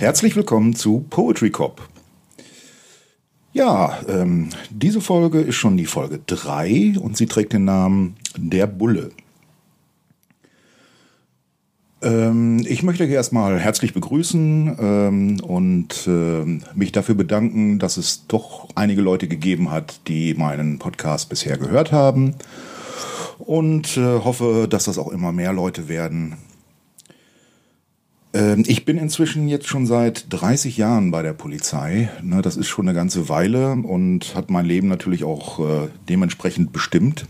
Herzlich willkommen zu Poetry Cop. Ja, ähm, diese Folge ist schon die Folge 3 und sie trägt den Namen Der Bulle. Ähm, ich möchte erstmal herzlich begrüßen ähm, und äh, mich dafür bedanken, dass es doch einige Leute gegeben hat, die meinen Podcast bisher gehört haben. Und äh, hoffe, dass das auch immer mehr Leute werden. Ähm, ich bin inzwischen jetzt schon seit 30 Jahren bei der Polizei. Ne, das ist schon eine ganze Weile und hat mein Leben natürlich auch äh, dementsprechend bestimmt.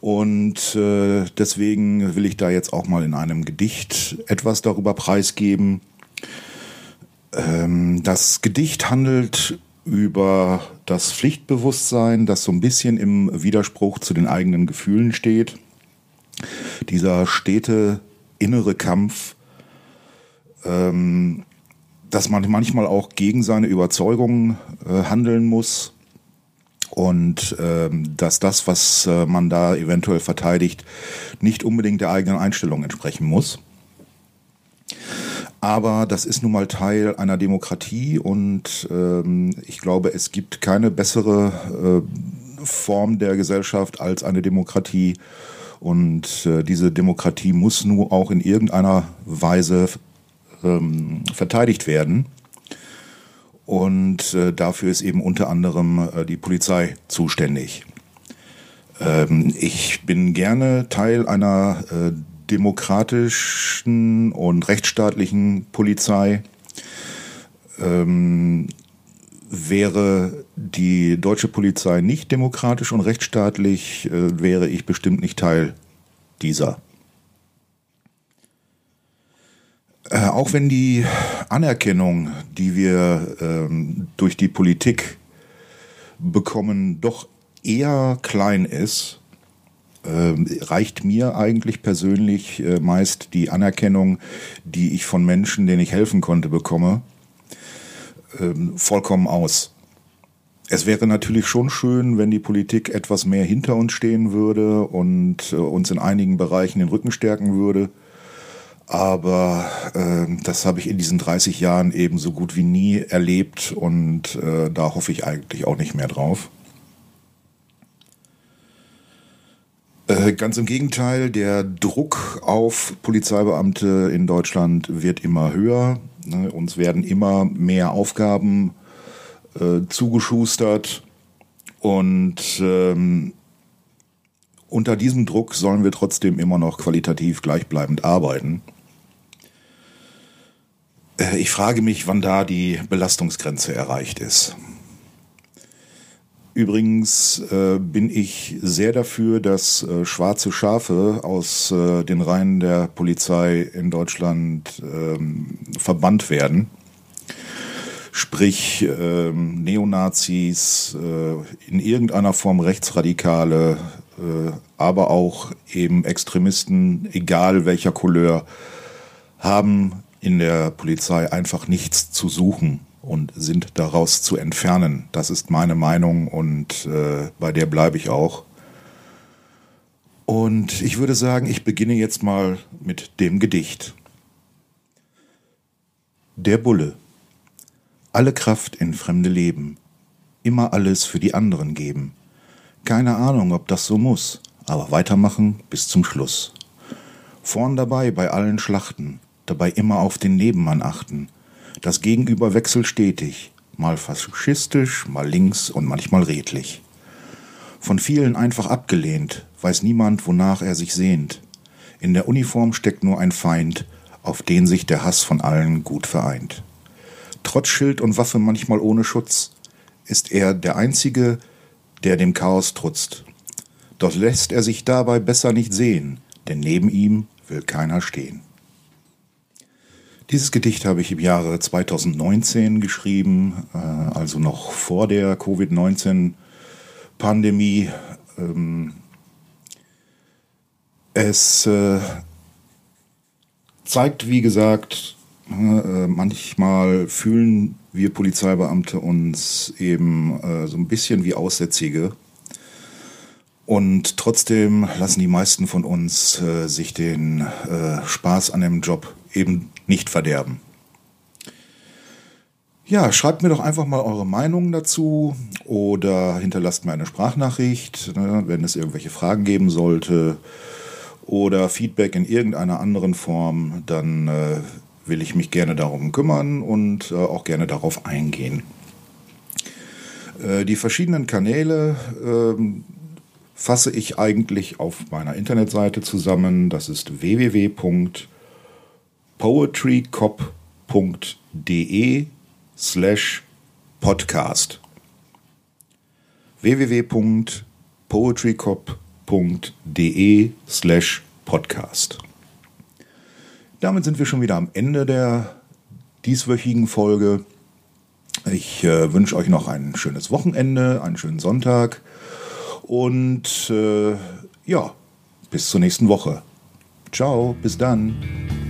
Und äh, deswegen will ich da jetzt auch mal in einem Gedicht etwas darüber preisgeben. Ähm, das Gedicht handelt über das Pflichtbewusstsein, das so ein bisschen im Widerspruch zu den eigenen Gefühlen steht. Dieser stete innere Kampf, ähm, dass man manchmal auch gegen seine Überzeugungen äh, handeln muss und ähm, dass das, was äh, man da eventuell verteidigt, nicht unbedingt der eigenen Einstellung entsprechen muss. Aber das ist nun mal Teil einer Demokratie und ähm, ich glaube, es gibt keine bessere äh, Form der Gesellschaft als eine Demokratie. Und äh, diese Demokratie muss nun auch in irgendeiner Weise ähm, verteidigt werden. Und äh, dafür ist eben unter anderem äh, die Polizei zuständig. Ähm, ich bin gerne Teil einer äh, demokratischen und rechtsstaatlichen Polizei. Ähm, wäre die deutsche Polizei nicht demokratisch und rechtsstaatlich, äh, wäre ich bestimmt nicht Teil dieser. Äh, auch wenn die Anerkennung, die wir ähm, durch die Politik bekommen, doch eher klein ist, äh, reicht mir eigentlich persönlich äh, meist die Anerkennung, die ich von Menschen, denen ich helfen konnte, bekomme, äh, vollkommen aus. Es wäre natürlich schon schön, wenn die Politik etwas mehr hinter uns stehen würde und äh, uns in einigen Bereichen den Rücken stärken würde. Aber äh, das habe ich in diesen 30 Jahren eben so gut wie nie erlebt und äh, da hoffe ich eigentlich auch nicht mehr drauf. Äh, ganz im Gegenteil, der Druck auf Polizeibeamte in Deutschland wird immer höher. Ne? Uns werden immer mehr Aufgaben äh, zugeschustert und ähm, unter diesem Druck sollen wir trotzdem immer noch qualitativ gleichbleibend arbeiten. Äh, ich frage mich, wann da die Belastungsgrenze erreicht ist. Übrigens äh, bin ich sehr dafür, dass äh, schwarze Schafe aus den Reihen der Polizei in Deutschland ähm, verbannt werden. Sprich ähm, Neonazis, in irgendeiner Form Rechtsradikale, aber auch eben Extremisten, egal welcher Couleur, haben in der Polizei einfach nichts zu suchen und sind daraus zu entfernen. Das ist meine Meinung und äh, bei der bleibe ich auch. Und ich würde sagen, ich beginne jetzt mal mit dem Gedicht. Der Bulle. Alle Kraft in fremde Leben. Immer alles für die anderen geben. Keine Ahnung, ob das so muss, aber weitermachen bis zum Schluss. Vorn dabei bei allen Schlachten dabei immer auf den Nebenmann achten. Das Gegenüber wechselt stetig, mal faschistisch, mal links und manchmal redlich. Von vielen einfach abgelehnt, weiß niemand, wonach er sich sehnt. In der Uniform steckt nur ein Feind, auf den sich der Hass von allen gut vereint. Trotz Schild und Waffe manchmal ohne Schutz, ist er der Einzige, der dem Chaos trutzt. Doch lässt er sich dabei besser nicht sehen, denn neben ihm will keiner stehen. Dieses Gedicht habe ich im Jahre 2019 geschrieben, äh, also noch vor der Covid-19-Pandemie. Ähm, es äh, zeigt, wie gesagt, äh, manchmal fühlen wir Polizeibeamte uns eben so ein bisschen wie Aussätzige. Und trotzdem lassen die meisten von uns sich den Spaß an dem Job eben nicht verderben. Ja, schreibt mir doch einfach mal eure Meinung dazu oder hinterlasst mir eine Sprachnachricht, ne, wenn es irgendwelche Fragen geben sollte oder Feedback in irgendeiner anderen Form, dann äh, will ich mich gerne darum kümmern und äh, auch gerne darauf eingehen. Äh, die verschiedenen Kanäle ähm, fasse ich eigentlich auf meiner Internetseite zusammen. Das ist www.poetrycop.de slash podcast www.poetrycop.de slash podcast Damit sind wir schon wieder am Ende der dieswöchigen Folge. Ich äh, wünsche euch noch ein schönes Wochenende, einen schönen Sonntag und äh, ja, bis zur nächsten Woche. Ciao, bis dann.